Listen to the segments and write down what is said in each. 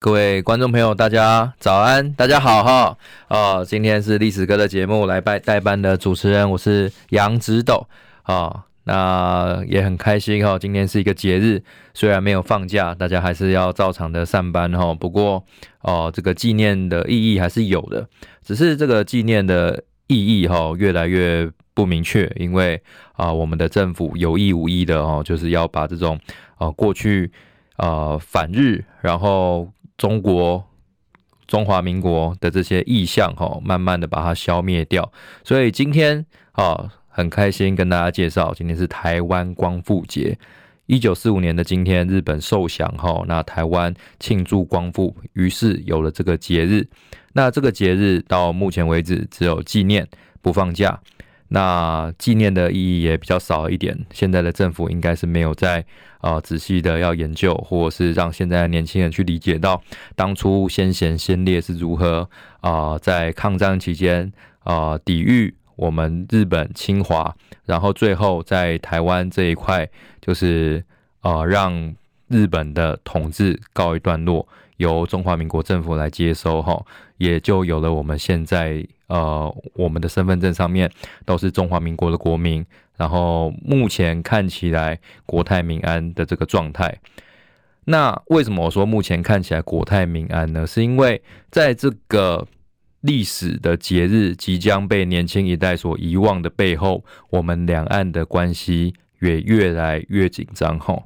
各位观众朋友，大家早安，大家好哈！哦，今天是历史哥的节目，来拜代班的主持人，我是杨直斗啊。那也很开心哈，今天是一个节日，虽然没有放假，大家还是要照常的上班哈。不过哦，这个纪念的意义还是有的，只是这个纪念的意义哈越来越不明确，因为啊，我们的政府有意无意的哦，就是要把这种啊过去啊反日，然后。中国中华民国的这些意象，哈，慢慢的把它消灭掉。所以今天啊，很开心跟大家介绍，今天是台湾光复节。一九四五年的今天，日本受降，哈，那台湾庆祝光复，于是有了这个节日。那这个节日到目前为止只有纪念，不放假。那纪念的意义也比较少一点。现在的政府应该是没有在啊、仔细的要研究，或者是让现在的年轻人去理解到当初先贤先烈是如何啊、在抗战期间啊、抵御我们日本侵华，然后最后在台湾这一块就是啊、让日本的统治告一段落，由中华民国政府来接收哈，也就有了我们现在。呃，我们的身份证上面都是中华民国的国民，然后目前看起来国泰民安的这个状态。那为什么我说目前看起来国泰民安呢？是因为在这个历史的节日即将被年轻一代所遗忘的背后，我们两岸的关系也越来越紧张。吼，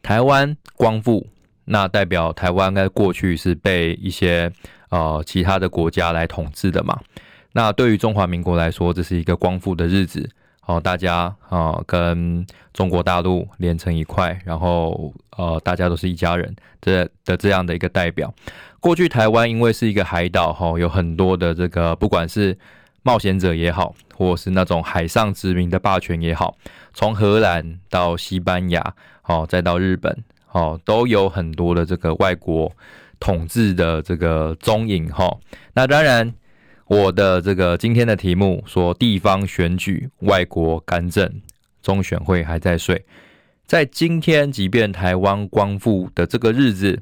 台湾光复，那代表台湾在过去是被一些。呃，其他的国家来统治的嘛。那对于中华民国来说，这是一个光复的日子。哦，大家啊、跟中国大陆连成一块，然后呃，大家都是一家人这的这样的一个代表。过去台湾因为是一个海岛，哈、有很多的这个不管是冒险者也好，或是那种海上殖民的霸权也好，从荷兰到西班牙，哦，再到日本，哦，都有很多的这个外国。统治的这个踪影哈，那当然，我的这个今天的题目说地方选举，外国干政，中选会还在睡。在今天，即便台湾光复的这个日子，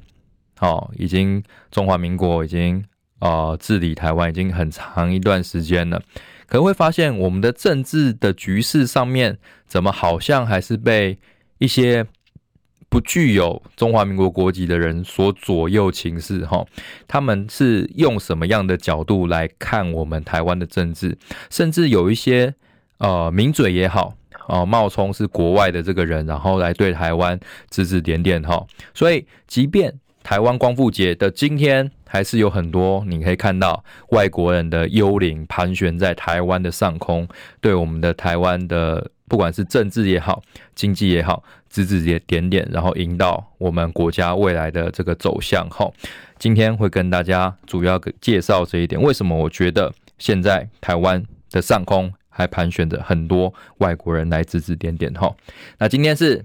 哦，已经中华民国已经呃治理台湾已经很长一段时间了，可能会发现我们的政治的局势上面，怎么好像还是被一些。不具有中华民国国籍的人所左右情势，哈，他们是用什么样的角度来看我们台湾的政治？甚至有一些呃名嘴也好，哦、呃，冒充是国外的这个人，然后来对台湾指指点点，哈。所以，即便台湾光复节的今天，还是有很多你可以看到外国人的幽灵盘旋在台湾的上空，对我们的台湾的。不管是政治也好，经济也好，指指点点，然后引导我们国家未来的这个走向。哈，今天会跟大家主要介绍这一点。为什么我觉得现在台湾的上空还盘旋着很多外国人来指指点点？哈，那今天是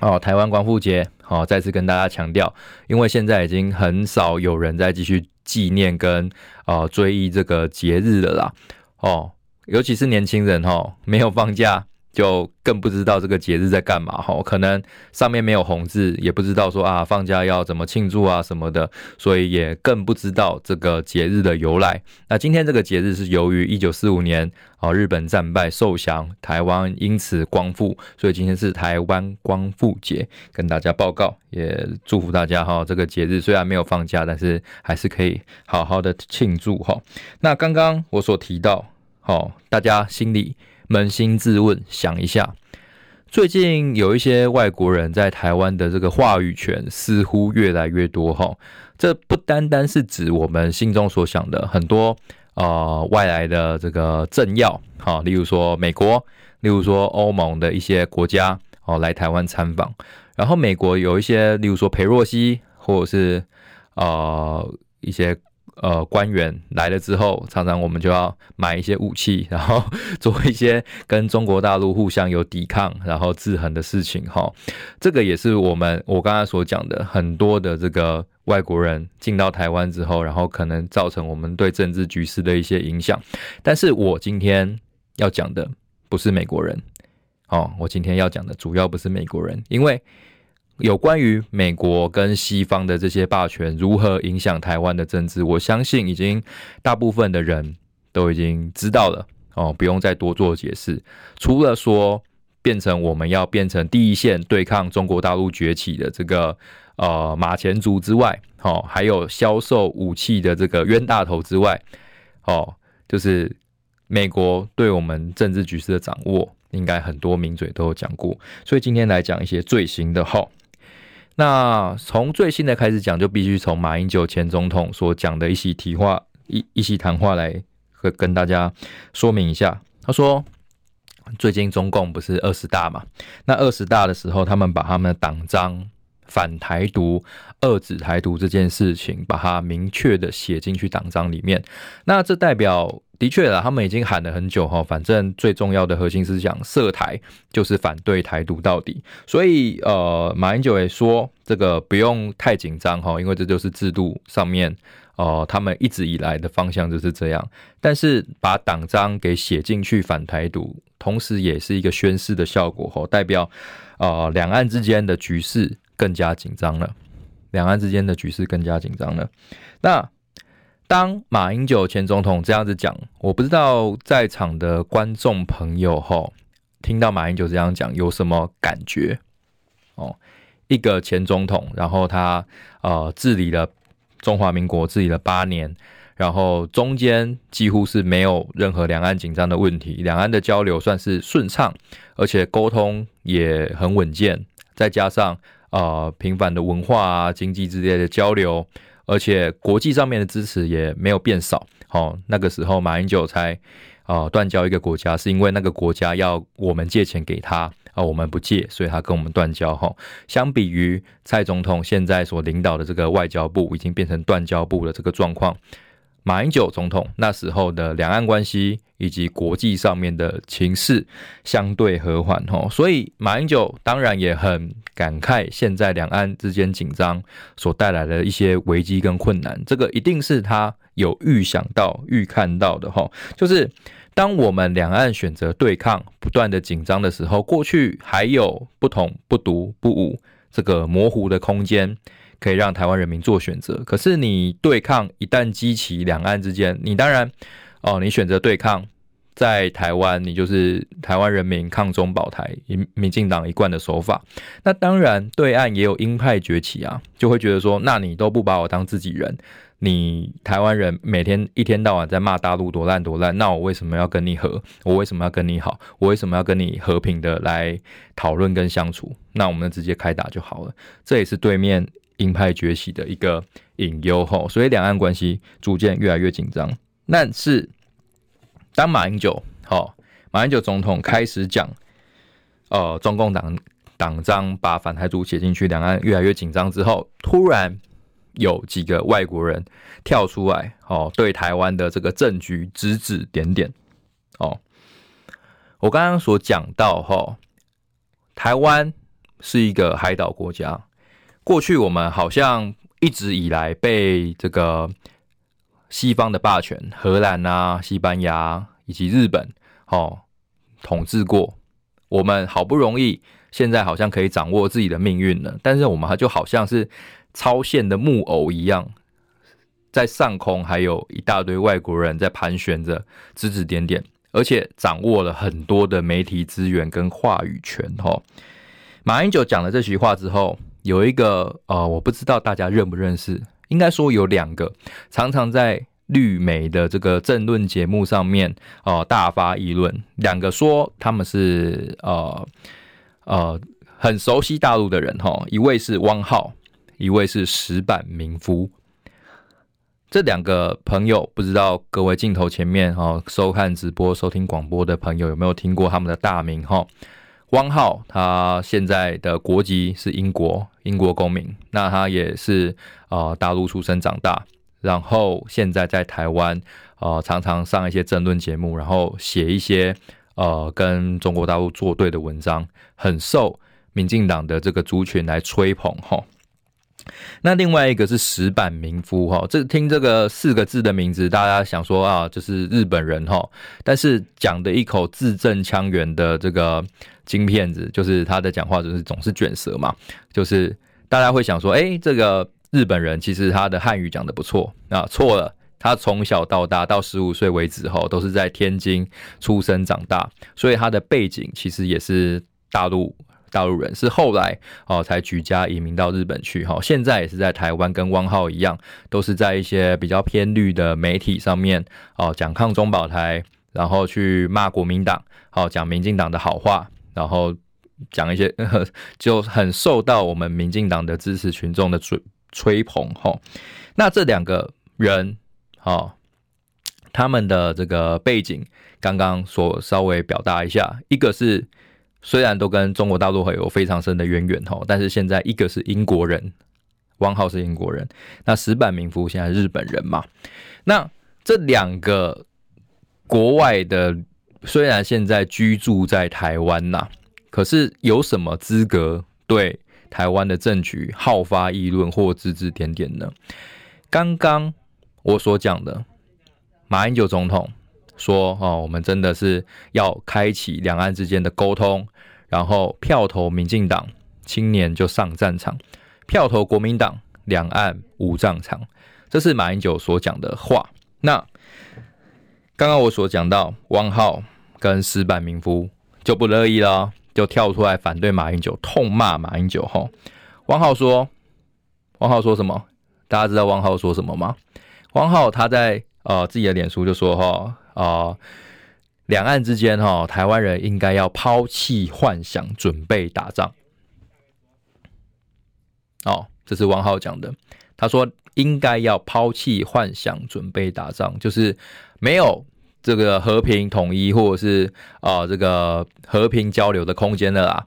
哦，台湾光复节。好，再次跟大家强调，因为现在已经很少有人在继续纪念跟呃追忆这个节日了啦。哦，尤其是年轻人哈，没有放假。就更不知道这个节日在干嘛哈，可能上面没有红字，也不知道说啊放假要怎么庆祝啊什么的，所以也更不知道这个节日的由来。那今天这个节日是由于一九四五年啊日本战败受降，台湾因此光复，所以今天是台湾光复节，跟大家报告，也祝福大家哈。这个节日虽然没有放假，但是还是可以好好的庆祝哈。那刚刚我所提到，好，大家心里。扪心自问，想一下，最近有一些外国人在台湾的这个话语权似乎越来越多哈。这不单单是指我们心中所想的很多呃外来的这个政要哈，例如说美国，例如说欧盟的一些国家哦来台湾参访，然后美国有一些例如说裴洛西或者是呃一些。呃，官员来了之后，常常我们就要买一些武器，然后 做一些跟中国大陆互相有抵抗，然后制衡的事情。哈，这个也是我们我刚才所讲的很多的这个外国人进到台湾之后，然后可能造成我们对政治局势的一些影响。但是我今天要讲的不是美国人，哦，我今天要讲的主要不是美国人，因为有关于美国跟西方的这些霸权如何影响台湾的政治，我相信已经大部分的人都已经知道了哦，不用再多做解释。除了说变成我们要变成第一线对抗中国大陆崛起的这个呃马前卒之外，哦，还有销售武器的这个冤大头之外，哦，就是美国对我们政治局势的掌握，应该很多名嘴都有讲过。所以今天来讲一些最新的哈。那从最新的开始讲，就必须从马英九前总统所讲的一席提话一一席谈话来和跟大家说明一下。他说，最近中共不是二十大嘛？那二十大的时候，他们把他们的党章反台独、遏制台独这件事情，把它明确的写进去党章里面。那这代表。的确了，他们已经喊了很久哈，反正最重要的核心思想“涉台”就是反对台独到底。所以呃，马英九也说这个不用太紧张哈，因为这就是制度上面呃，他们一直以来的方向就是这样。但是把党章给写进去反台独，同时也是一个宣示的效果哈，代表呃两岸之间的局势更加紧张了，两岸之间的局势更加紧张了。那。当马英九前总统这样子讲，我不知道在场的观众朋友吼，听到马英九这样讲有什么感觉？哦，一个前总统，然后他呃治理了中华民国，治理了八年，然后中间几乎是没有任何两岸紧张的问题，两岸的交流算是顺畅，而且沟通也很稳健，再加上呃频繁的文化啊、经济之类的交流。而且国际上面的支持也没有变少，哦，那个时候马英九才啊断交一个国家，是因为那个国家要我们借钱给他啊，我们不借，所以他跟我们断交。哈，相比于蔡总统现在所领导的这个外交部已经变成断交部的这个状况。马英九总统那时候的两岸关系以及国际上面的情势相对和缓吼，所以马英九当然也很感慨现在两岸之间紧张所带来的一些危机跟困难，这个一定是他有预想到、预看到的吼，就是当我们两岸选择对抗、不断的紧张的时候，过去还有不统、不独、不武这个模糊的空间。可以让台湾人民做选择，可是你对抗一旦激起两岸之间，你当然哦，你选择对抗，在台湾你就是台湾人民抗中保台，民民进党一贯的手法。那当然对岸也有鹰派崛起啊，就会觉得说，那你都不把我当自己人，你台湾人每天一天到晚在骂大陆多烂多烂，那我为什么要跟你和？我为什么要跟你好？我为什么要跟你和平的来讨论跟相处？那我们直接开打就好了。这也是对面。鹰派崛起的一个隐忧吼，所以两岸关系逐渐越来越紧张。但是，当马英九好，马英九总统开始讲，呃，中共党党章把反台独写进去，两岸越来越紧张之后，突然有几个外国人跳出来，哦，对台湾的这个政局指指点点。哦，我刚刚所讲到，吼，台湾是一个海岛国家。过去我们好像一直以来被这个西方的霸权，荷兰啊、西班牙以及日本，哦，统治过。我们好不容易现在好像可以掌握自己的命运了，但是我们还就好像是超线的木偶一样，在上空还有一大堆外国人在盘旋着，指指点点，而且掌握了很多的媒体资源跟话语权。哈，马英九讲了这句话之后。有一个呃，我不知道大家认不认识，应该说有两个，常常在绿媒的这个政论节目上面呃大发议论。两个说他们是呃呃很熟悉大陆的人哈，一位是汪浩，一位是石板民夫。这两个朋友不知道各位镜头前面哈收看直播、收听广播的朋友有没有听过他们的大名哈？汪浩，他现在的国籍是英国，英国公民。那他也是呃大陆出生长大，然后现在在台湾呃常常上一些争论节目，然后写一些呃跟中国大陆作对的文章，很受民进党的这个族群来吹捧哈。那另外一个是石板民夫哈，这听这个四个字的名字，大家想说啊，就是日本人哈，但是讲的一口字正腔圆的这个金片子，就是他的讲话就是总是卷舌嘛，就是大家会想说，哎，这个日本人其实他的汉语讲得不错啊，错了，他从小到大到十五岁为止哈，都是在天津出生长大，所以他的背景其实也是大陆。大陆人是后来哦才举家移民到日本去哈，现在也是在台湾跟汪浩一样，都是在一些比较偏绿的媒体上面哦讲抗中保台，然后去骂国民党，好讲民进党的好话，然后讲一些 就很受到我们民进党的支持群众的吹吹捧哈。那这两个人哦，他们的这个背景刚刚所稍微表达一下，一个是。虽然都跟中国大陆会有非常深的渊源吼，但是现在一个是英国人，汪浩是英国人，那石坂民夫现在日本人嘛，那这两个国外的虽然现在居住在台湾呐，可是有什么资格对台湾的政局好发议论或指指点点呢？刚刚我所讲的马英九总统。说哦，我们真的是要开启两岸之间的沟通，然后票投民进党，青年就上战场；票投国民党，两岸无战场。这是马英九所讲的话。那刚刚我所讲到，汪浩跟石坂民夫就不乐意了，就跳出来反对马英九，痛骂马英九。吼，汪浩说，汪浩说什么？大家知道汪浩说什么吗？汪浩他在呃自己的脸书就说哈。啊，两岸之间哈，台湾人应该要抛弃幻想，准备打仗。哦，这是汪浩讲的。他说应该要抛弃幻想，准备打仗，就是没有这个和平统一或者是啊这个和平交流的空间了啦。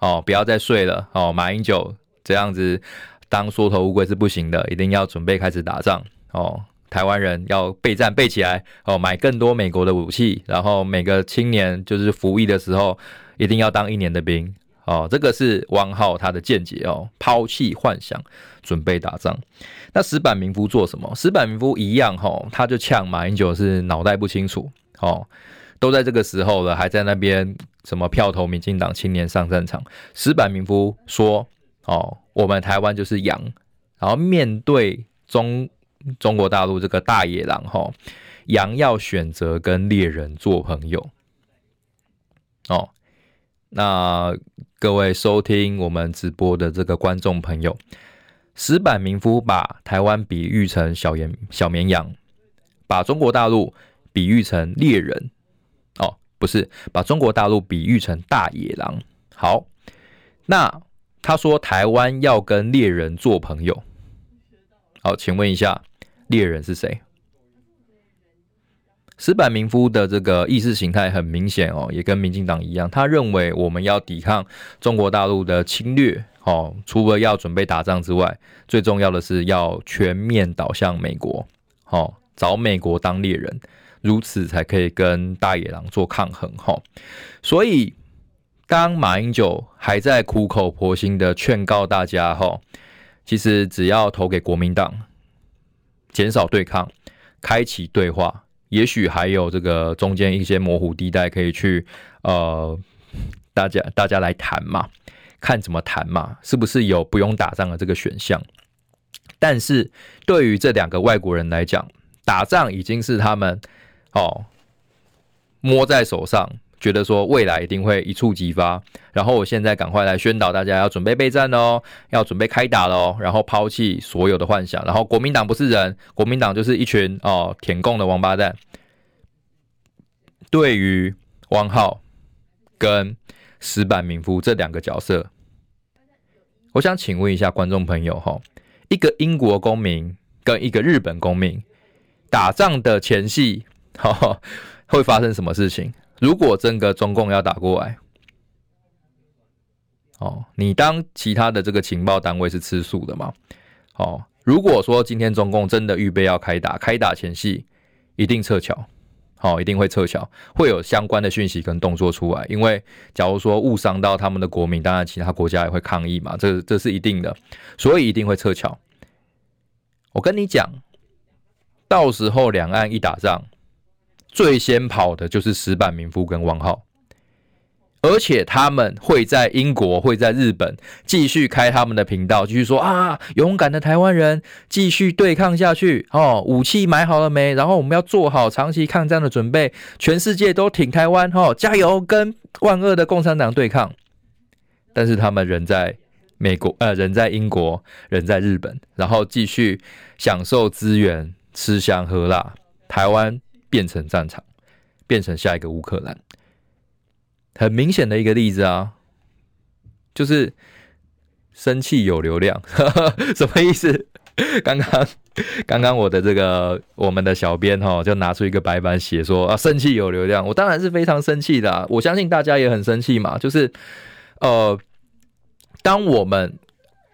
哦，不要再睡了。哦，马英九这样子当缩头乌龟是不行的，一定要准备开始打仗。哦。台湾人要备战备起来哦，买更多美国的武器，然后每个青年就是服役的时候一定要当一年的兵哦。这个是汪浩他的见解哦，抛弃幻想，准备打仗。那石板民夫做什么？石板民夫一样哈，他就呛马英九是脑袋不清楚哦，都在这个时候了，还在那边什么票投民进党，青年上战场。石板民夫说哦，我们台湾就是羊，然后面对中。中国大陆这个大野狼哈，羊要选择跟猎人做朋友哦。那各位收听我们直播的这个观众朋友，石板民夫把台湾比喻成小绵小绵羊，把中国大陆比喻成猎人哦，不是把中国大陆比喻成大野狼。好，那他说台湾要跟猎人做朋友。好，请问一下。猎人是谁？石坂民夫的这个意识形态很明显哦，也跟民进党一样，他认为我们要抵抗中国大陆的侵略哦，除了要准备打仗之外，最重要的是要全面倒向美国，哦，找美国当猎人，如此才可以跟大野狼做抗衡哈。所以，当马英九还在苦口婆心的劝告大家哈，其实只要投给国民党。减少对抗，开启对话，也许还有这个中间一些模糊地带可以去呃，大家大家来谈嘛，看怎么谈嘛，是不是有不用打仗的这个选项？但是对于这两个外国人来讲，打仗已经是他们哦摸在手上。觉得说未来一定会一触即发，然后我现在赶快来宣导大家要准备备战哦，要准备开打喽，然后抛弃所有的幻想，然后国民党不是人，国民党就是一群哦舔共的王八蛋。对于汪浩跟石板民夫这两个角色，我想请问一下观众朋友哈，一个英国公民跟一个日本公民打仗的前夕，哈，会发生什么事情？如果真的中共要打过来，哦，你当其他的这个情报单位是吃素的吗？哦，如果说今天中共真的预备要开打，开打前夕一定撤侨，好，一定会撤侨，会有相关的讯息跟动作出来。因为假如说误伤到他们的国民，当然其他国家也会抗议嘛，这这是一定的，所以一定会撤侨。我跟你讲，到时候两岸一打仗，最先跑的就是石板民夫跟汪浩。而且他们会在英国、会在日本继续开他们的频道，继续说啊，勇敢的台湾人继续对抗下去哦，武器买好了没？然后我们要做好长期抗战的准备，全世界都挺台湾哦，加油，跟万恶的共产党对抗。但是他们人在美国，呃，人在英国，人在日本，然后继续享受资源，吃香喝辣，台湾变成战场，变成下一个乌克兰。很明显的一个例子啊，就是生气有流量，什么意思？刚刚刚刚我的这个我们的小编哈，就拿出一个白板写说啊，生气有流量，我当然是非常生气的啊，我相信大家也很生气嘛，就是呃，当我们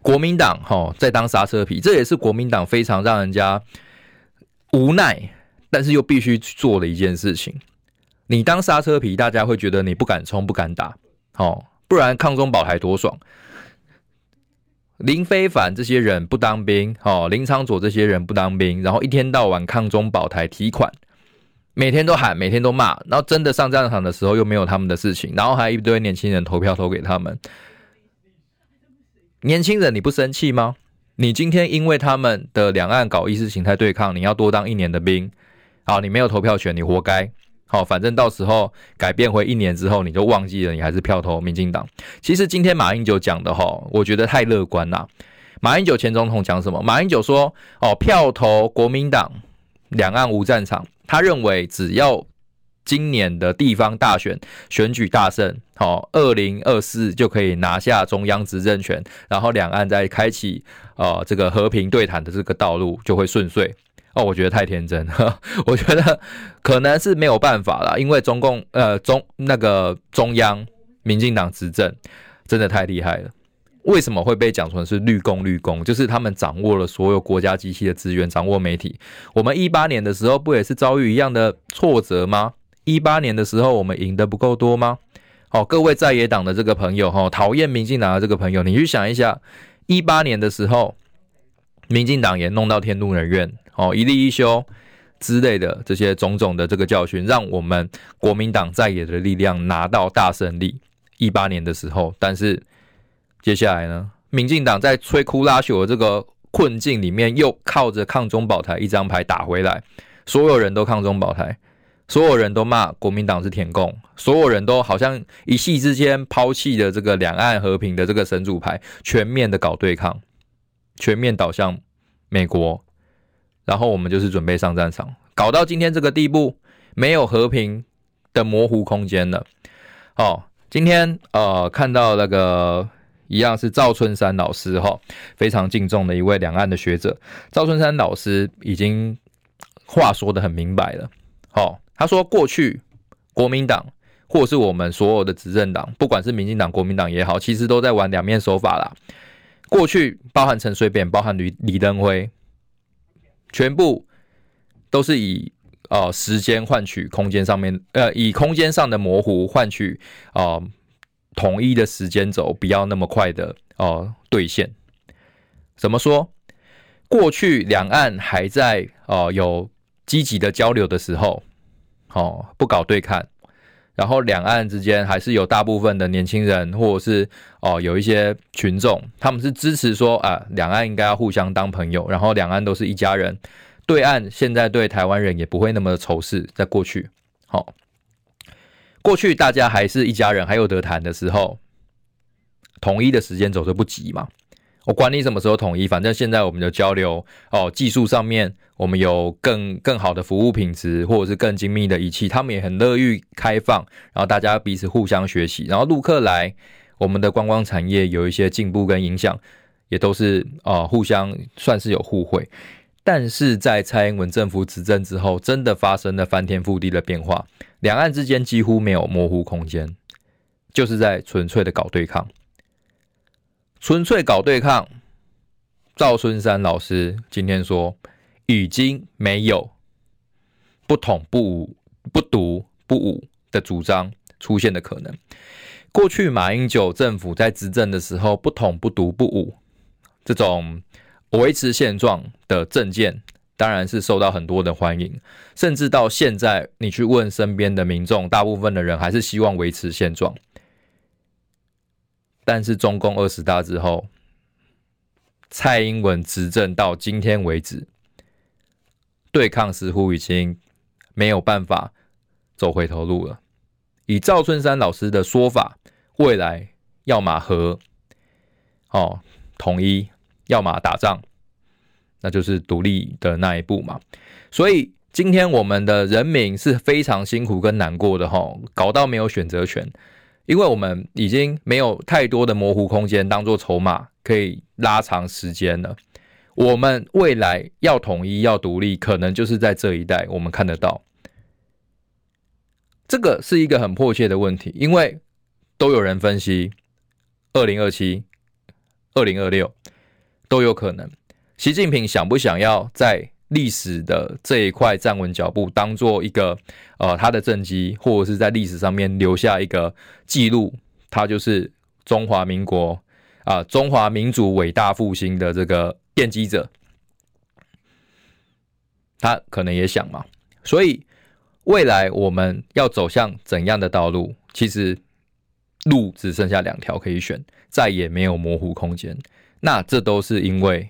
国民党哈在当刹车皮，这也是国民党非常让人家无奈，但是又必须做的一件事情。你当刹车皮，大家会觉得你不敢冲、不敢打，哦，不然抗中保台多爽。林非凡这些人不当兵，哦，林昌佐这些人不当兵，然后一天到晚抗中保台提款，每天都喊，每天都骂，然后真的上战场的时候又没有他们的事情，然后还一堆年轻人投票投给他们。年轻人，你不生气吗？你今天因为他们的两岸搞意识形态对抗，你要多当一年的兵，好，你没有投票权，你活该。好，反正到时候改变回一年之后，你就忘记了，你还是票投民进党。其实今天马英九讲的哈，我觉得太乐观了。马英九前总统讲什么？马英九说：“哦，票投国民党，两岸无战场。”他认为只要今年的地方大选选举大胜，好，二零二四就可以拿下中央执政权，然后两岸再开启呃这个和平对谈的这个道路就会顺遂。哦，我觉得太天真了，我觉得可能是没有办法了，因为中共呃中那个中央民进党执政真的太厉害了。为什么会被讲成是绿共绿共？就是他们掌握了所有国家机器的资源，掌握媒体。我们一八年的时候不也是遭遇一样的挫折吗？一八年的时候我们赢得不够多吗？好，各位在野党的这个朋友哈，讨厌民进党的这个朋友，你去想一下，一八年的时候，民进党也弄到天怒人怨。哦，一例一休之类的这些种种的这个教训，让我们国民党在野的力量拿到大胜利。一八年的时候，但是接下来呢，民进党在摧枯拉朽的这个困境里面，又靠着抗中保台一张牌打回来。所有人都抗中保台，所有人都骂国民党是舔共，所有人都好像一夕之间抛弃了这个两岸和平的这个神主牌，全面的搞对抗，全面倒向美国。然后我们就是准备上战场，搞到今天这个地步，没有和平的模糊空间了。哦，今天呃看到那个一样是赵春山老师哈、哦，非常敬重的一位两岸的学者，赵春山老师已经话说的很明白了。哦，他说过去国民党或是我们所有的执政党，不管是民进党、国民党也好，其实都在玩两面手法啦。过去包含陈水扁，包含李李登辉。全部都是以呃时间换取空间上面，呃以空间上的模糊换取啊、呃、统一的时间轴，不要那么快的哦兑现。怎么说？过去两岸还在哦、呃、有积极的交流的时候，哦不搞对抗，然后两岸之间还是有大部分的年轻人或者是哦、有一些群众，他们是支持说啊两岸应该要互相当朋友，然后两岸都是一家人。对岸现在对台湾人也不会那么仇视，在过去，好，过去大家还是一家人，还有得谈的时候，统一的时间轴就不急嘛。我管你什么时候统一，反正现在我们的交流哦，技术上面我们有更更好的服务品质，或者是更精密的仪器，他们也很乐于开放，然后大家彼此互相学习，然后陆客来，我们的观光产业有一些进步跟影响，也都是哦互相算是有互惠。但是在蔡英文政府执政之后，真的发生了翻天覆地的变化，两岸之间几乎没有模糊空间，就是在纯粹的搞对抗，纯粹搞对抗。赵春山老师今天说，已经没有不统不武不独不武的主张出现的可能。过去马英九政府在执政的时候，不统不独不武这种维持现状的政见，当然是受到很多的欢迎。甚至到现在，你去问身边的民众，大部分的人还是希望维持现状。但是中共二十大之后，蔡英文执政到今天为止，对抗似乎已经没有办法走回头路了。以赵春山老师的说法，未来要么和哦统一，要么打仗，那就是独立的那一步嘛。所以今天我们的人民是非常辛苦跟难过的哈，搞到没有选择权，因为我们已经没有太多的模糊空间当做筹码，可以拉长时间了。我们未来要统一、要独立，可能就是在这一代，我们看得到。这个是一个很迫切的问题，因为都有人分析，二零二七、二零二六都有可能。习近平想不想要在历史的这一块站稳脚步，当做一个呃他的政绩，或者是在历史上面留下一个记录，他就是中华民国啊、中华民族伟大复兴的这个奠基者，他可能也想嘛，所以。未来我们要走向怎样的道路？其实路只剩下两条可以选，再也没有模糊空间。那这都是因为，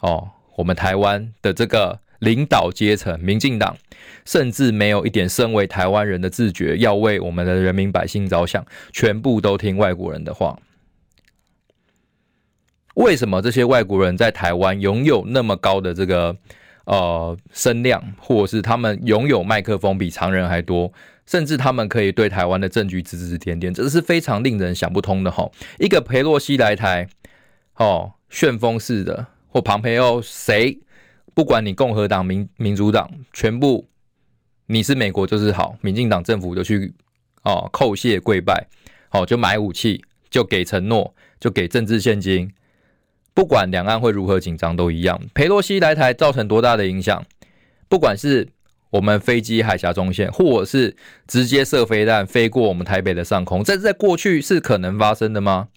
哦，我们台湾的这个领导阶层，民进党，甚至没有一点身为台湾人的自觉，要为我们的人民百姓着想，全部都听外国人的话。为什么这些外国人在台湾拥有那么高的这个？呃，声量，或是他们拥有麦克风比常人还多，甚至他们可以对台湾的政局指指点点，这是非常令人想不通的哈。一个裴洛西来台，哦，旋风式的，或庞培欧，谁不管你共和党、民民主党，全部你是美国就是好，民进党政府就去哦叩谢跪拜，哦就买武器，就给承诺，就给政治献金。不管两岸会如何紧张都一样。裴洛西来台造成多大的影响？不管是我们飞机海峡中线，或者是直接射飞弹飞过我们台北的上空，这在过去是可能发生的吗？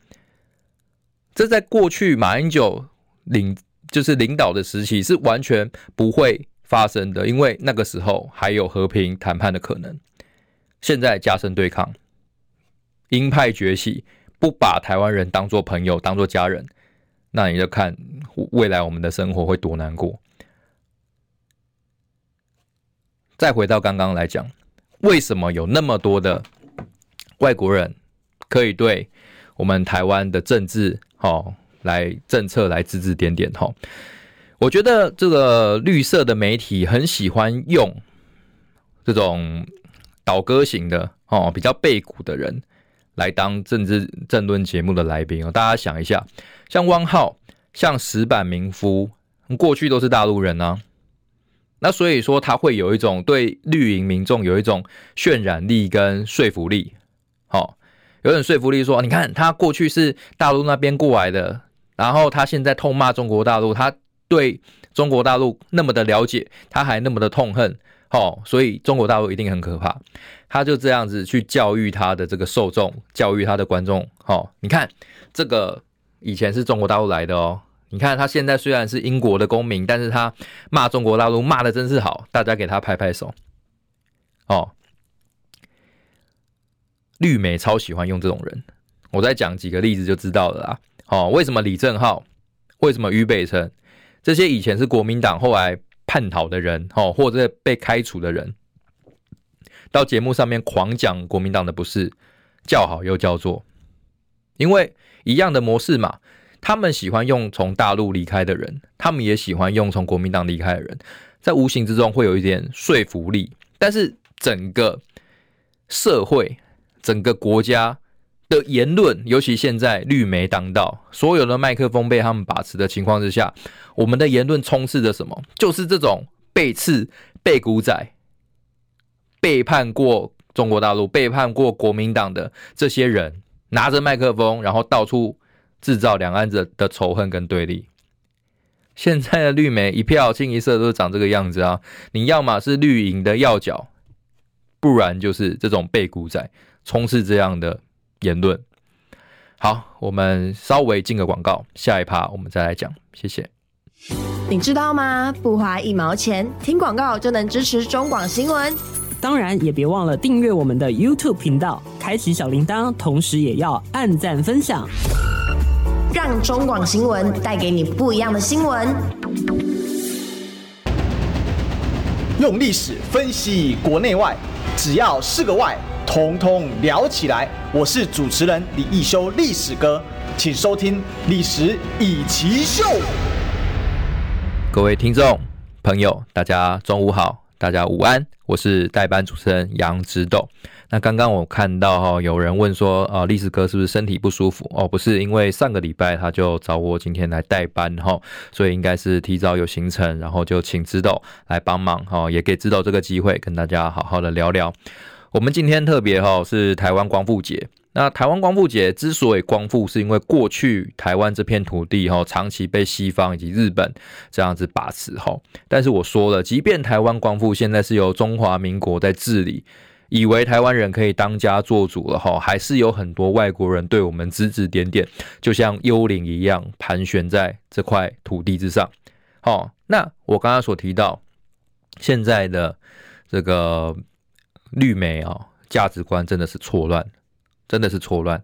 这在过去马英九领就是领导的时期是完全不会发生的，因为那个时候还有和平谈判的可能。现在加深对抗，鹰派崛起，不把台湾人当作朋友，当作家人。那你就看未来我们的生活会多难过。再回到刚刚来讲，为什么有那么多的外国人可以对我们台湾的政治、哈来政策来指指点点？哈，我觉得这个绿色的媒体很喜欢用这种倒戈型的哦，比较背骨的人。来当政治政论节目的来宾哦，大家想一下，像汪浩、像石板民夫，过去都是大陆人啊，那所以说他会有一种对绿营民众有一种渲染力跟说服力，好，有点说服力，说你看他过去是大陆那边过来的，然后他现在痛骂中国大陆，他对中国大陆那么的了解，他还那么的痛恨。好，所以中国大陆一定很可怕。他就这样子去教育他的这个受众，教育他的观众。好，你看这个以前是中国大陆来的哦。你看他现在虽然是英国的公民，但是他骂中国大陆骂的真是好，大家给他拍拍手。哦，绿媒超喜欢用这种人。我再讲几个例子就知道了啦。哦，为什么李正浩？为什么于北辰？这些以前是国民党，后来。叛逃的人，哦，或者被开除的人，到节目上面狂讲国民党的不是，叫好又叫座，因为一样的模式嘛，他们喜欢用从大陆离开的人，他们也喜欢用从国民党离开的人，在无形之中会有一点说服力，但是整个社会、整个国家的言论，尤其现在绿媒当道，所有的麦克风被他们把持的情况之下，我们的言论充斥着什么？就是这种背刺、背骨仔、背叛过中国大陆、背叛过国民党的这些人，拿着麦克风，然后到处制造两岸的的仇恨跟对立。现在的绿媒一票清一色都长这个样子啊！你要么是绿营的要角，不然就是这种背骨仔充斥这样的言论。好，我们稍微进个广告，下一趴我们再来讲，谢谢。你知道吗？不花一毛钱，听广告就能支持中广新闻。当然，也别忘了订阅我们的 YouTube 频道，开启小铃铛，同时也要按赞分享，让中广新闻带给你不一样的新闻。用历史分析国内外，只要是个“外”。通通聊起来！我是主持人李易修，历史哥，请收听《历史以奇秀》。各位听众朋友，大家中午好，大家午安，我是代班主持人杨直斗。那刚刚我看到哈，有人问说啊，历史哥是不是身体不舒服？哦，不是，因为上个礼拜他就找我今天来代班哈，所以应该是提早有行程，然后就请直斗来帮忙哈，也给直斗这个机会跟大家好好的聊聊。我们今天特别哈是台湾光复节。那台湾光复节之所以光复，是因为过去台湾这片土地哈长期被西方以及日本这样子把持哈。但是我说了，即便台湾光复现在是由中华民国在治理，以为台湾人可以当家做主了哈，还是有很多外国人对我们指指点点，就像幽灵一样盘旋在这块土地之上。好，那我刚刚所提到现在的这个。绿媒哦，价值观真的是错乱，真的是错乱。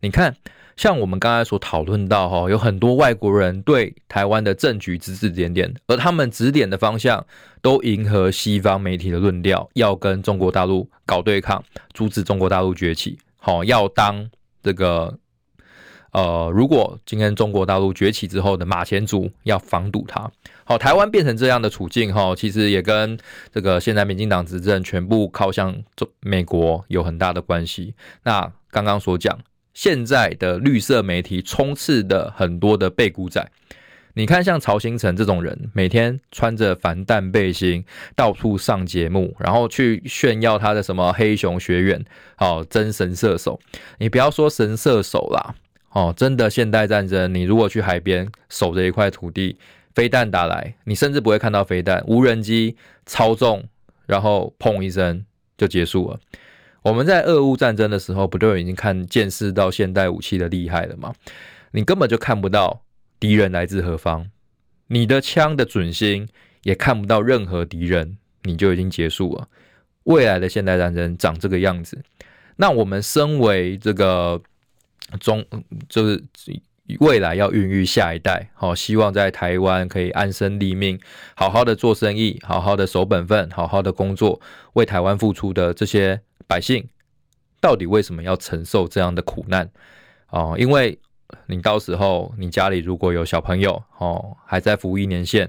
你看，像我们刚才所讨论到哈，有很多外国人对台湾的政局指指点点，而他们指点的方向都迎合西方媒体的论调，要跟中国大陆搞对抗，阻止中国大陆崛起。好，要当这个。呃，如果今天中国大陆崛起之后的马前卒要防堵它，好，台湾变成这样的处境哈，其实也跟这个现在民进党执政全部靠向中美国有很大的关系。那刚刚所讲，现在的绿色媒体充斥的很多的背骨仔，你看像曹兴诚这种人，每天穿着防弹背心到处上节目，然后去炫耀他的什么黑熊学院，好，真神射手，你不要说神射手啦。哦，真的现代战争，你如果去海边守着一块土地，飞弹打来，你甚至不会看到飞弹，无人机操纵，然后砰一声就结束了。我们在俄乌战争的时候，不就已经看见识到现代武器的厉害了吗？你根本就看不到敌人来自何方，你的枪的准心也看不到任何敌人，你就已经结束了。未来的现代战争长这个样子，那我们身为这个。中就是未来要孕育下一代，好，希望在台湾可以安身立命，好好的做生意，好好的守本分，好好的工作，为台湾付出的这些百姓，到底为什么要承受这样的苦难？哦，因为你到时候你家里如果有小朋友，哦，还在服役年限，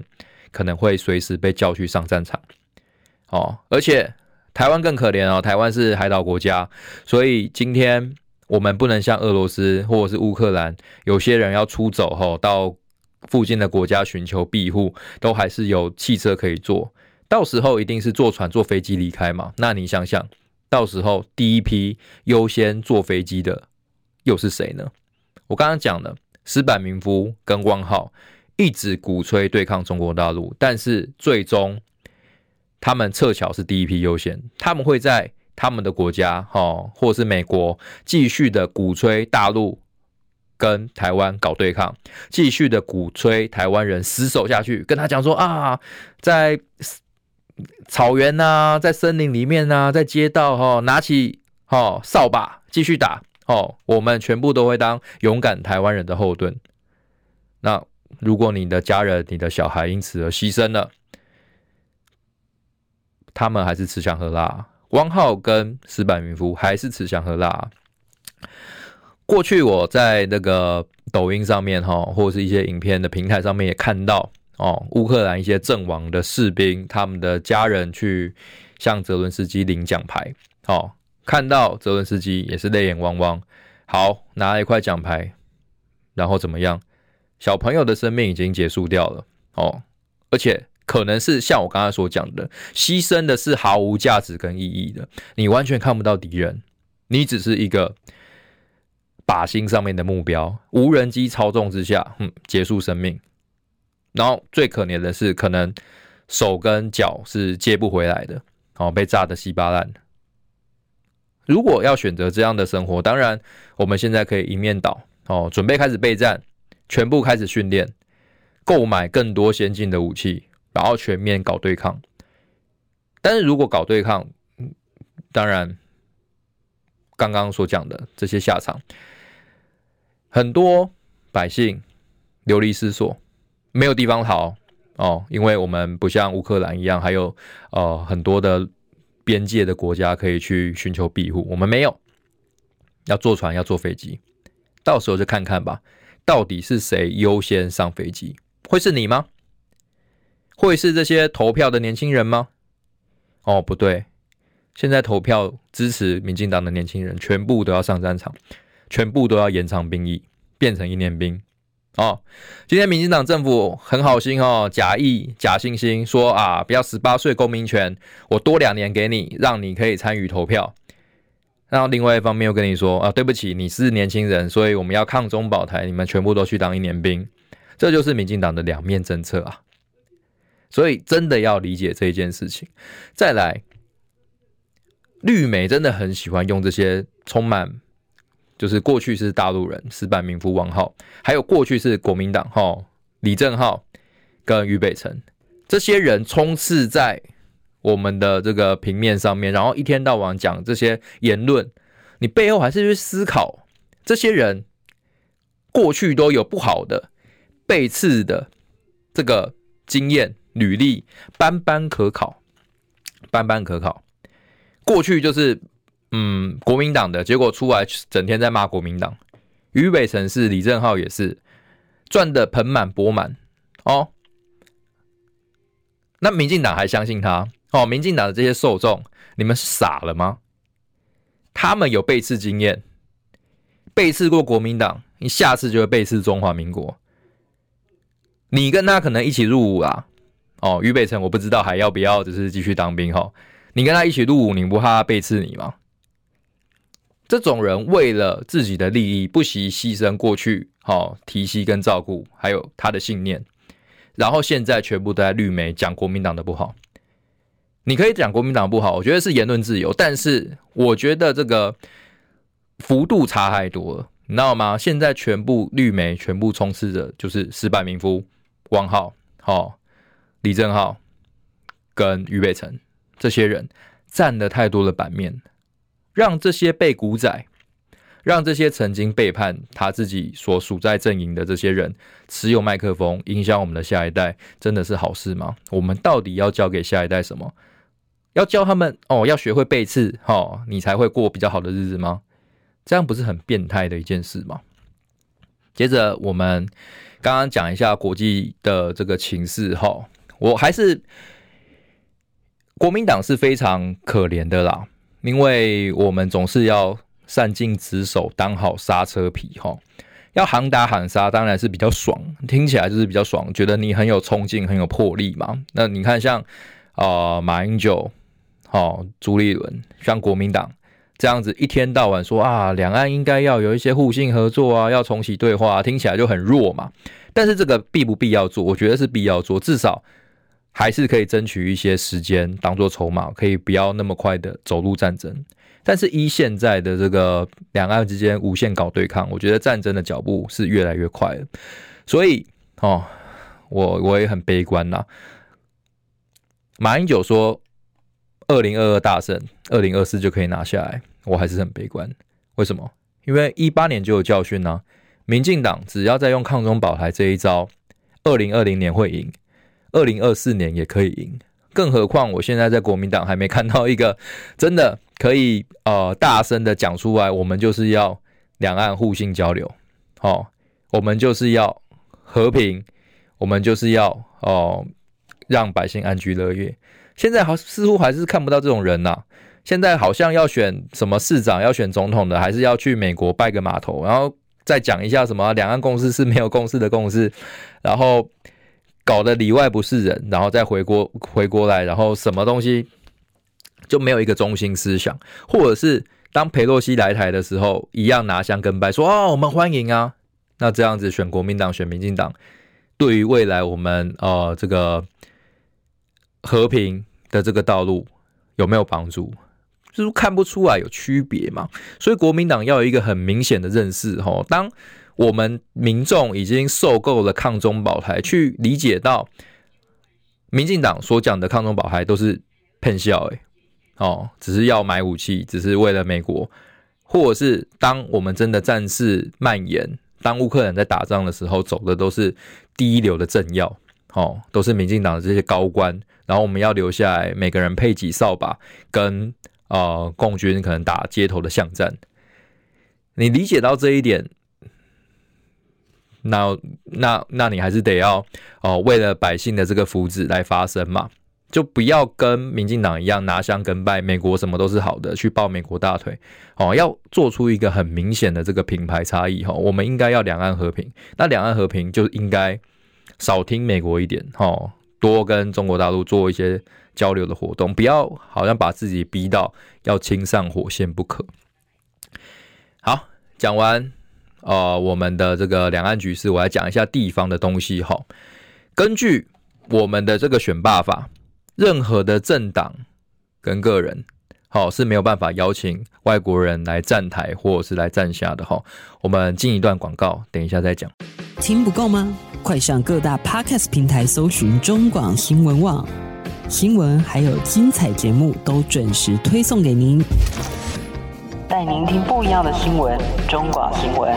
可能会随时被叫去上战场。哦，而且台湾更可怜哦，台湾是海岛国家，所以今天。我们不能像俄罗斯或者是乌克兰，有些人要出走后到附近的国家寻求庇护，都还是有汽车可以坐。到时候一定是坐船、坐飞机离开嘛？那你想想，到时候第一批优先坐飞机的又是谁呢？我刚刚讲了，矢板明夫跟汪浩一直鼓吹对抗中国大陆，但是最终他们凑巧是第一批优先，他们会在。他们的国家，哈，或是美国，继续的鼓吹大陆跟台湾搞对抗，继续的鼓吹台湾人死守下去，跟他讲说啊，在草原呐，在森林里面呐，在街道哈，拿起哈扫把继续打，哦，我们全部都会当勇敢台湾人的后盾。那如果你的家人、你的小孩因此而牺牲了，他们还是吃香喝辣。汪浩跟石板明夫还是吃香喝辣。过去我在那个抖音上面哈，或者是一些影片的平台上面也看到哦，乌克兰一些阵亡的士兵，他们的家人去向泽伦斯基领奖牌，哦，看到泽伦斯基也是泪眼汪汪。好，拿了一块奖牌，然后怎么样？小朋友的生命已经结束掉了哦，而且。可能是像我刚才所讲的，牺牲的是毫无价值跟意义的，你完全看不到敌人，你只是一个靶心上面的目标，无人机操纵之下，嗯，结束生命。然后最可怜的是，可能手跟脚是接不回来的，哦，被炸得稀巴烂。如果要选择这样的生活，当然我们现在可以一面倒，哦，准备开始备战，全部开始训练，购买更多先进的武器，然后全面搞对抗。但是如果搞对抗，当然刚刚所讲的这些下场，很多百姓流离失所。没有地方逃哦，因为我们不像乌克兰一样，还有呃很多的边界的国家可以去寻求庇护。我们没有，要坐船，要坐飞机，到时候就看看吧，到底是谁优先上飞机？会是你吗？会是这些投票的年轻人吗？哦，不对，现在投票支持民进党的年轻人，全部都要上战场，全部都要延长兵役，变成一年兵。哦，今天民进党政府很好心哦，假意假惺惺说啊，不要十八岁公民权，我多两年给你，让你可以参与投票。然后另外一方面又跟你说啊，对不起，你是年轻人，所以我们要抗中保台，你们全部都去当一年兵。这就是民进党的两面政策啊。所以真的要理解这一件事情。再来，绿媒真的很喜欢用这些充满。就是过去是大陆人，石板民夫王浩，还有过去是国民党哈李正浩跟于北辰这些人充斥在我们的这个平面上面，然后一天到晚讲这些言论，你背后还是去思考，这些人过去都有不好的背刺的这个经验履历，斑斑可考，斑斑可考，过去就是。嗯，国民党的结果出来，整天在骂国民党。于北辰是李正浩也是赚得盆满钵满哦。那民进党还相信他哦？民进党的这些受众，你们傻了吗？他们有背刺经验，背刺过国民党，你下次就会背刺中华民国。你跟他可能一起入伍啊？哦，于北辰我不知道还要不要，只是继续当兵哈、你跟他一起入伍，你不怕他背刺你吗？这种人为了自己的利益，不惜牺牲过去好提携跟照顾，还有他的信念，然后现在全部都在绿媒讲国民党的不好。你可以讲国民党不好，我觉得是言论自由，但是我觉得这个幅度差太多了，你知道吗？现在全部绿媒全部充斥着就是石板民夫、王浩、好李正浩跟于北辰这些人占了太多的版面。让这些背骨仔，让这些曾经背叛他自己所属在阵营的这些人持有麦克风，影响我们的下一代，真的是好事吗？我们到底要教给下一代什么？要教他们哦，要学会背刺，哦，你才会过比较好的日子吗？这样不是很变态的一件事吗？接着我们刚刚讲一下国际的这个情势，哈，我还是国民党是非常可怜的啦。因为我们总是要善尽职守，当好刹车皮哈。要喊打喊杀，当然是比较爽，听起来就是比较爽，觉得你很有冲劲，很有魄力嘛。那你看像，啊马英九、好朱立伦，像国民党这样子，一天到晚说啊，两岸应该要有一些互信合作啊，要重启对话，听起来就很弱嘛。但是这个必不必要做？我觉得是必要做，至少。还是可以争取一些时间当做筹码，可以不要那么快的走入战争。但是依现在的这个两岸之间无限搞对抗，我觉得战争的脚步是越来越快了。所以哦，我我也很悲观呐。马英九说，二零二二大胜，二零二四就可以拿下来，我还是很悲观。为什么？因为一八年就有教训呢。民进党只要再用抗中保台这一招，二零二零年会赢。二零二四年也可以赢，更何况我现在在国民党还没看到一个真的可以呃大声的讲出来，我们就是要两岸互信交流，哦，我们就是要和平，我们就是要哦让百姓安居乐业。现在好似乎还是看不到这种人呐、现在好像要选什么市长，要选总统的，还是要去美国拜个码头，然后再讲一下什么两岸共识是没有共识的共识，然后。搞得里外不是人，然后再回国回国来，然后什么东西就没有一个中心思想，或者是当裴洛西来台的时候，一样拿香跟拜说哦，我们欢迎啊。那这样子选国民党选民进党，对于未来我们呃这个和平的这个道路有没有帮助？就是看不出来有区别嘛。所以国民党要有一个很明显的认识哈，当我们民众已经受够了抗中保台，去理解到民进党所讲的抗中保台都是骗笑诶，哦，只是要买武器，只是为了美国，或者是当我们真的战事蔓延。当乌克兰在打仗的时候，走的都是第一流的政要，哦，都是民进党的这些高官。然后我们要留下来，每个人配几扫把，跟呃共军可能打街头的巷战。你理解到这一点，那那那你还是得要哦、为了百姓的这个福祉来发声嘛。就不要跟民进党一样拿香跟拜，美国什么都是好的，去抱美国大腿哦。要做出一个很明显的这个品牌差异哈。我们应该要两岸和平，那两岸和平就应该少听美国一点哈，多跟中国大陆做一些交流的活动，不要好像把自己逼到要亲上火线不可。好，讲完呃我们的这个两岸局势，我来讲一下地方的东西哈。根据我们的这个选罢法。任何的政党跟个人，好是没有办法邀请外国人来站台或者是来站下的哈。我们进一段广告，等一下再讲。听不够吗？快上各大 Podcast 平台搜寻中广新闻网，新闻还有精彩节目都准时推送给您，带您听不一样的新闻。中广新闻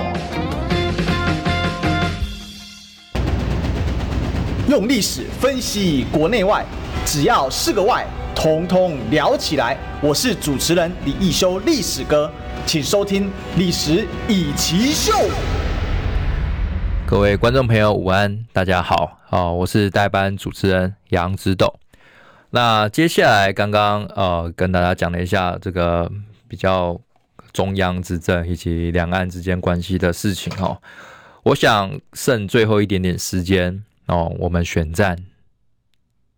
用历史分析国内外。只要是个“外”，统统聊起来。我是主持人李一修，历史哥，请收听《历史易起 SHOW》。各位观众朋友，午安，大家好，啊，我是代班主持人杨直斗。那接下来刚刚呃跟大家讲了一下这个比较中央执政以及两岸之间关系的事情哦。我想剩最后一点点时间哦，我们选战。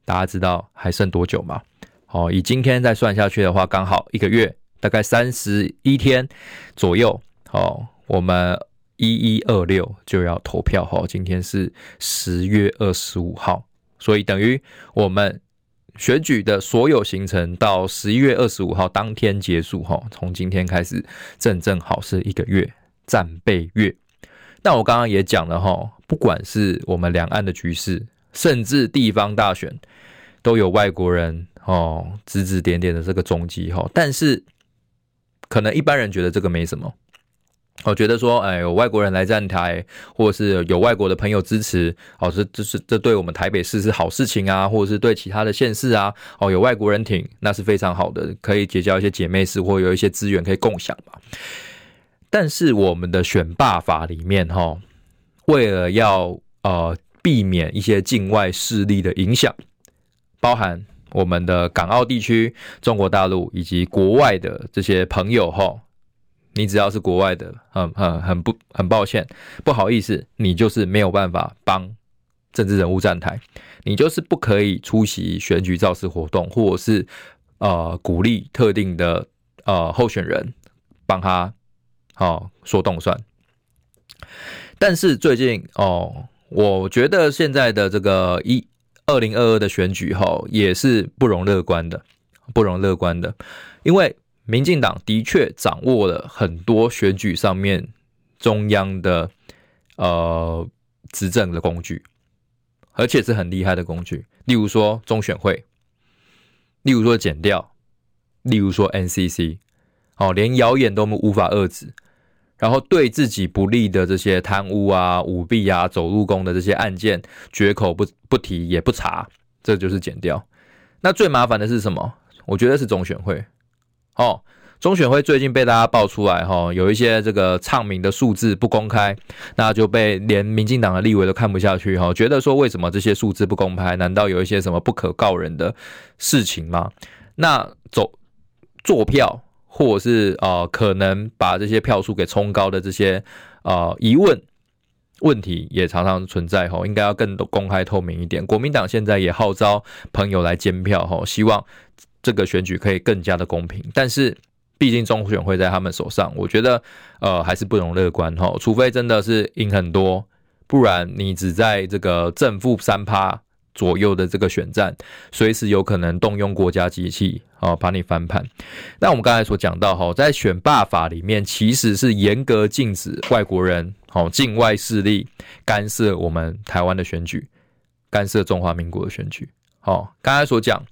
大家知道还剩多久吗？哦，以今天再算下去的话，刚好一个月，大概三十一天左右。哦，我们一一二六就要投票。哦，今天是十月二十五号，所以等于我们选举的所有行程到十一月二十五号当天结束。哈，从今天开始，正正好是一个月战备月。那我刚刚也讲了，哈，不管是我们两岸的局势，甚至地方大选。都有外国人哦指指点点的这个踪迹哈，但是可能一般人觉得这个没什么，我觉得说，哎，有外国人来站台，或者是有外国的朋友支持，哦，这这是这对我们台北市是好事情啊，或者是对其他的县市啊，哦，有外国人挺，那是非常好的，可以结交一些姐妹市，或有一些资源可以共享嘛。但是我们的选罢法里面哈，为了要呃避免一些境外势力的影响。包含我们的港澳地区、中国大陆以及国外的这些朋友哈，你只要是国外的，很很很不很抱歉，不好意思，你就是没有办法帮政治人物站台，你就是不可以出席选举造势活动，或者是呃鼓励特定的呃候选人帮他好说动算。但是最近哦，我觉得现在的这个一。二零二二的选举哈也是不容乐观的，不容乐观的，因为民进党的确掌握了很多选举上面中央的呃执政的工具，而且是很厉害的工具，例如说中选会，例如说检调，例如说 NCC，哦，连谣言都无法遏制。然后对自己不利的这些贪污啊、舞弊啊、走路工的这些案件，绝口不不提也不查，这就是减掉。那最麻烦的是什么？我觉得是中选会。哦，中选会最近被大家爆出来，哈，有一些这个唱名的数字不公开，那就被连民进党的立委都看不下去，哈，觉得说为什么这些数字不公开？难道有一些什么不可告人的事情吗？那走做票。或者是呃，可能把这些票数给冲高的这些呃疑问问题也常常存在吼，应该要更公开透明一点。国民党现在也号召朋友来监票吼，希望这个选举可以更加的公平。但是毕竟中选会在他们手上，我觉得呃还是不容乐观哈，除非真的是赢很多，不然你只在这个正负三趴左右的这个选战，随时有可能动用国家机器哦，把你翻盘。那我们刚才所讲到哈，在选罢法里面，其实是严格禁止外国人好，境外势力干涉我们台湾的选举，干涉中华民国的选举。好，刚才所讲，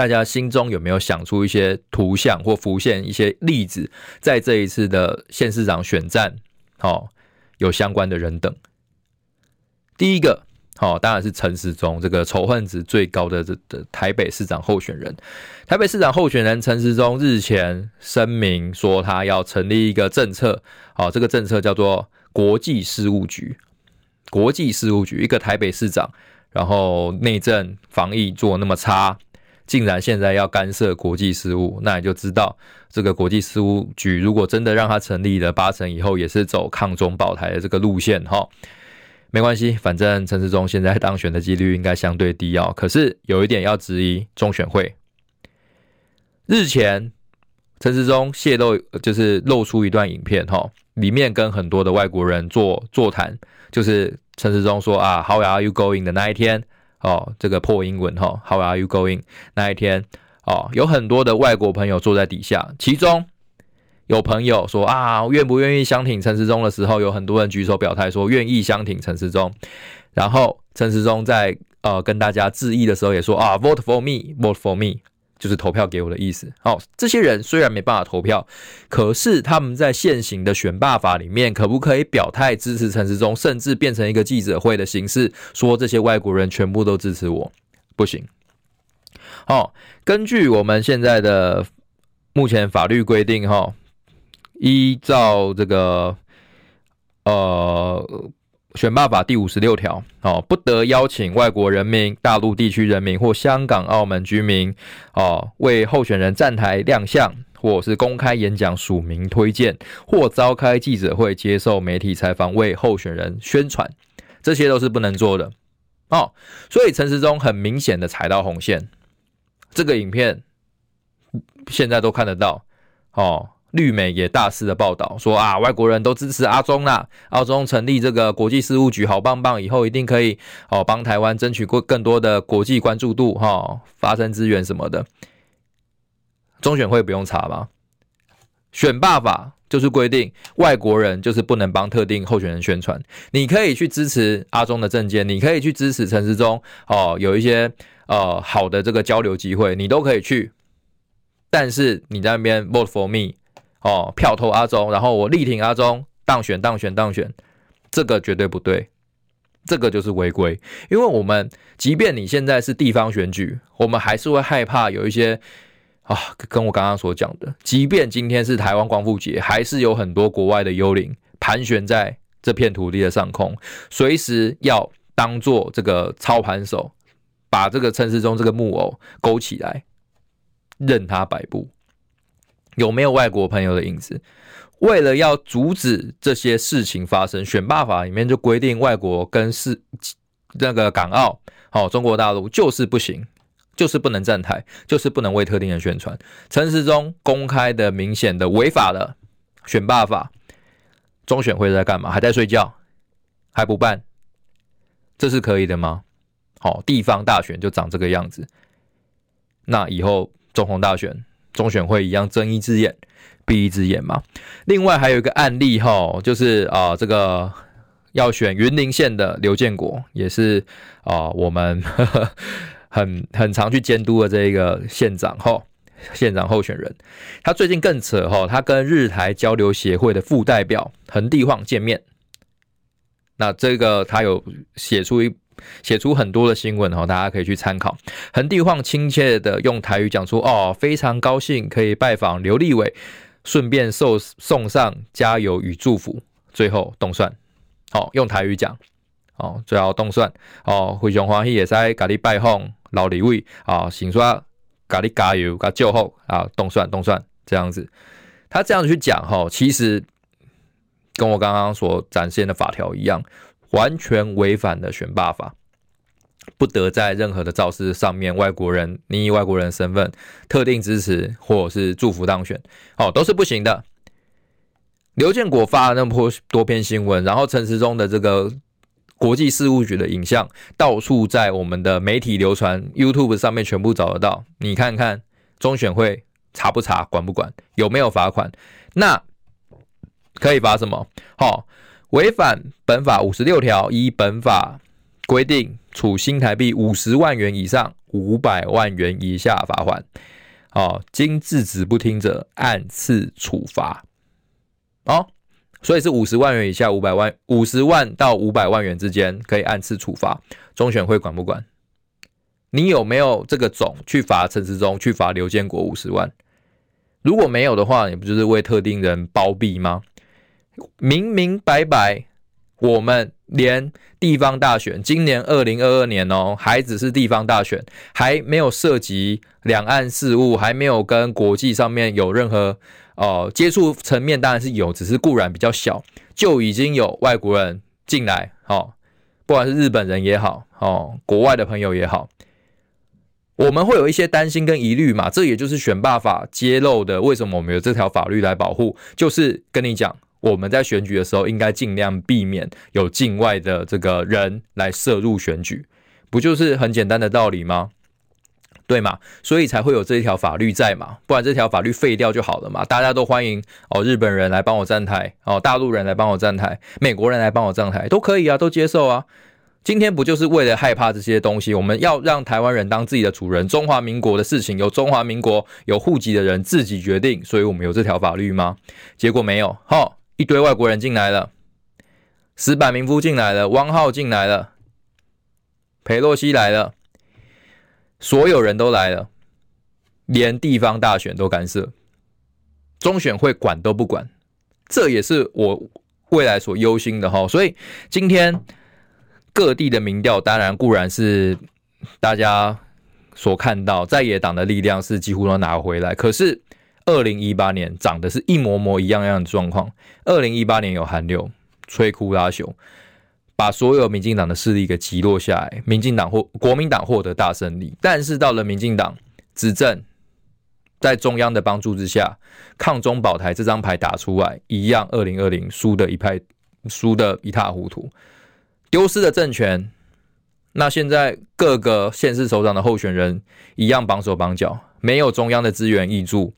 大家心中有没有想出一些图像或浮现一些例子，在这一次的县市长选战，好，有相关的人等。第一个。好，当然是陈时中这个仇恨值最高的这的台北市长候选人。台北市长候选人陈时中日前声明说，他要成立一个政策，好，这个政策叫做国际事务局。国际事务局，一个台北市长，然后内政防疫做那么差，竟然现在要干涉国际事务，那你就知道这个国际事务局如果真的让他成立了，八成以后也是走抗中保台的这个路线，哈。没关系，反正陈时中现在当选的几率应该相对低哦。可是有一点要质疑中选会。日前陈时中泄露，就是露出一段影片哈，里面跟很多的外国人做座谈，就是陈时中说啊，How are you going 的那一天哦，这个破英文哈，How are you going 那一天哦，有很多的外国朋友坐在底下，其中。有朋友说啊，愿不愿意相挺陈时中的时候，有很多人举手表态说愿意相挺陈时中。然后陈时中在呃跟大家致意的时候也说啊，vote for me，vote for me，就是投票给我的意思。好，这些人虽然没办法投票，可是他们在现行的选罢法里面，可不可以表态支持陈时中，甚至变成一个记者会的形式，说这些外国人全部都支持我？不行。好，根据我们现在的目前法律规定，哈。依照这个呃选罢法第五十六条，哦，不得邀请外国人民、大陆地区人民或香港、澳门居民，哦，为候选人站台亮相，或是公开演讲署名推荐，或召开记者会接受媒体采访为候选人宣传，这些都是不能做的。哦，所以陈时中很明显的踩到红线，这个影片现在都看得到，哦。绿媒也大肆的报道说啊，外国人都支持阿中啦，阿中成立这个国际事务局好棒棒，以后一定可以哦帮台湾争取过更多的国际关注度哈，发声资源什么的。中选会不用查吗？选罢法就是规定外国人就是不能帮特定候选人宣传，你可以去支持阿中的政见，你可以去支持陈时中哦，有一些呃好的这个交流机会，你都可以去，但是你在那边 vote for me。哦，票投阿中，然后我力挺阿中当选，当选，当选，这个绝对不对，这个就是违规。因为我们即便你现在是地方选举，我们还是会害怕有一些啊，跟我刚刚所讲的，即便今天是台湾光复节，还是有很多国外的幽灵盘旋在这片土地的上空，随时要当做这个操盘手，把这个城市中这个木偶勾起来，任他摆布。有没有外国朋友的影子？为了要阻止这些事情发生，选罢法里面就规定，外国跟是那个港澳，好，中国大陆就是不行，就是不能站台，就是不能为特定人宣传。陈时中公开的、明显的违法的选罢法，中选会在干嘛？还在睡觉？还不办？这是可以的吗？好，地方大选就长这个样子。那以后总统大选。中选会一样睁一只眼闭一只眼嘛。另外还有一个案例哈，就是啊，这个要选云林县的刘建国，也是啊，我们呵 呵很很常去监督的这一个县长哈，县长候选人。他最近更扯哈，他跟日台交流协会的副代表横地晃见面。那这个他有写出一。写出很多的新闻哈，大家可以去参考。横地晃亲切的用台语讲出哦，非常高兴可以拜访刘立伟，顺便送送上加油与祝福。最后动算，好用台语讲哦，最后动算哦，非常欢喜也在咖喱拜访老李伟啊，请说咖喱加油加祝福啊，动算动算这样子，他这样子去讲哈，其实跟我刚刚所展现的法条一样。完全违反了选罢法，不得在任何的造势上面，外国人你以外国人身份特定支持或者是祝福当选，哦，都是不行的。刘建国发了那么多多篇新闻，然后陈时中的这个国际事务局的影像到处在我们的媒体流传，YouTube 上面全部找得到。你看看中选会查不查，管不管，有没有罚款？那可以罚什么？好，违反本法五十六条，依本法规定，处新台币五十万元以上五百万元以下罚款。哦，经制止不听者，按次处罚。哦，所以是五十万元以下五百万，五十万到五百万元之间可以按次处罚。中选会管不管？你有没有这个种去罚陈时中，去罚刘建国五十万？如果没有的话，你不就是为特定人包庇吗？明明白白，我们连地方大选，今年二零二二年哦，还只是地方大选，还没有涉及两岸事务，还没有跟国际上面有任何哦、接触层面，当然是有，只是固然比较小，就已经有外国人进来哦，不管是日本人也好，哦，国外的朋友也好。我们会有一些担心跟疑虑嘛，这也就是选罢法揭露的。为什么我们有这条法律来保护？就是跟你讲，我们在选举的时候应该尽量避免有境外的这个人来涉入选举，不就是很简单的道理吗？对嘛？所以才会有这一条法律在嘛，不然这条法律废掉就好了嘛。大家都欢迎哦，日本人来帮我站台哦，大陆人来帮我站台，美国人来帮我站台，都可以啊，都接受啊。今天不就是为了害怕这些东西？我们要让台湾人当自己的主人，中华民国的事情由中华民国有户籍的人自己决定，所以我们有这条法律吗？结果没有，齁，一堆外国人进来了，石柏民夫进来了，汪浩进来了，裴洛西来了，所有人都来了，连地方大选都干涉，中选会管都不管，这也是我未来所忧心的哈。所以今天。各地的民调当然固然是大家所看到，在野党的力量是几乎都拿回来。可是二零一八年长的是一模模一样样的状况。二零一八年有韩流摧枯拉朽，把所有民进党的势力给击落下来，民进党获国民党获得大胜利。但是到了民进党执政，在中央的帮助之下，抗中保台这张牌打出来，一样二零二零输的一派输的一塌糊涂。丢失的政权，那现在各个县市首长的候选人一样绑手绑脚，没有中央的资源挹注，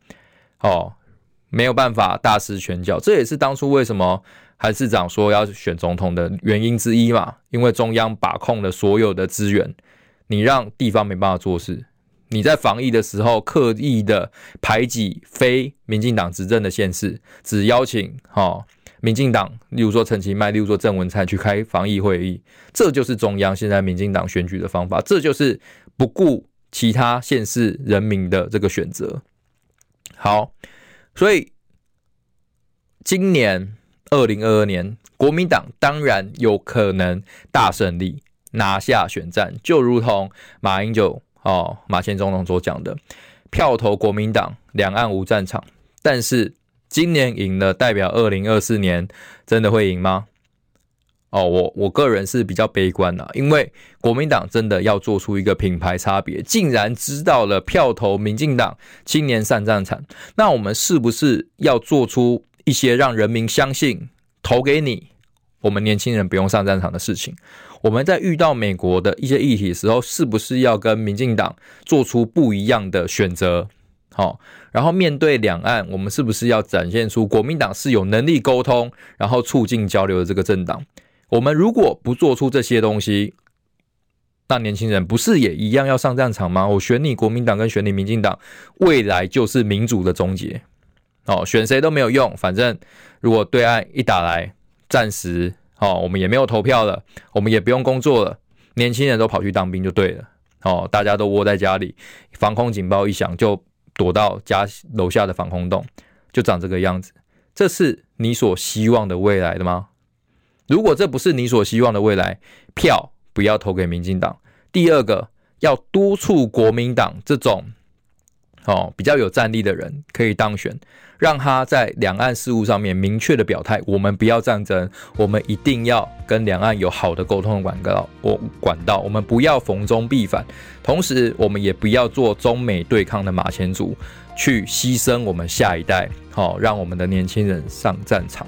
哦，没有办法大施拳脚，这也是当初为什么韩市长说要选总统的原因之一嘛，因为中央把控了所有的资源，你让地方没办法做事，你在防疫的时候刻意的排挤非民进党执政的县市，只邀请哦。民进党，例如说陈其迈，例如说郑文灿去开防疫会议，这就是中央现在民进党选举的方法，这就是不顾其他县市人民的这个选择。好，所以今年二零二二年，国民党当然有可能大胜利，拿下选战，就如同马英九哦，马前总统所讲的，票投国民党，两岸无战场，但是。今年赢了，代表二零二四年真的会赢吗？哦，我我个人是比较悲观的，因为国民党真的要做出一个品牌差别，竟然知道了票投民进党，青年上战场，那我们是不是要做出一些让人民相信投给你，我们年轻人不用上战场的事情？我们在遇到美国的一些议题的时候，是不是要跟民进党做出不一样的选择？好，然后面对两岸，我们是不是要展现出国民党是有能力沟通，然后促进交流的这个政党？我们如果不做出这些东西，那年轻人不是也一样要上战场吗？我选你国民党跟选你民进党，未来就是民主的终结。哦，选谁都没有用，反正如果对岸一打来，暂时哦，我们也没有投票了，我们也不用工作了，年轻人都跑去当兵就对了。哦，大家都窝在家里，防空警报一响就。躲到家楼下的防空洞，就长这个样子。这是你所希望的未来的吗？如果这不是你所希望的未来，票不要投给民进党。第二个，要督促国民党这种哦，比较有战力的人可以当选，让他在两岸事务上面明确的表态，我们不要战争，我们一定要跟两岸有好的沟通管道，我管道，我们不要逢中必反，同时我们也不要做中美对抗的马前卒，去牺牲我们下一代，好，让我们的年轻人上战场。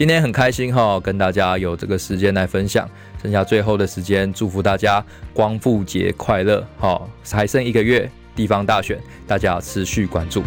今天很开心哈，跟大家有这个时间来分享，剩下最后的时间，祝福大家光复节快乐，好，还剩一个月。地方大选，大家持续关注。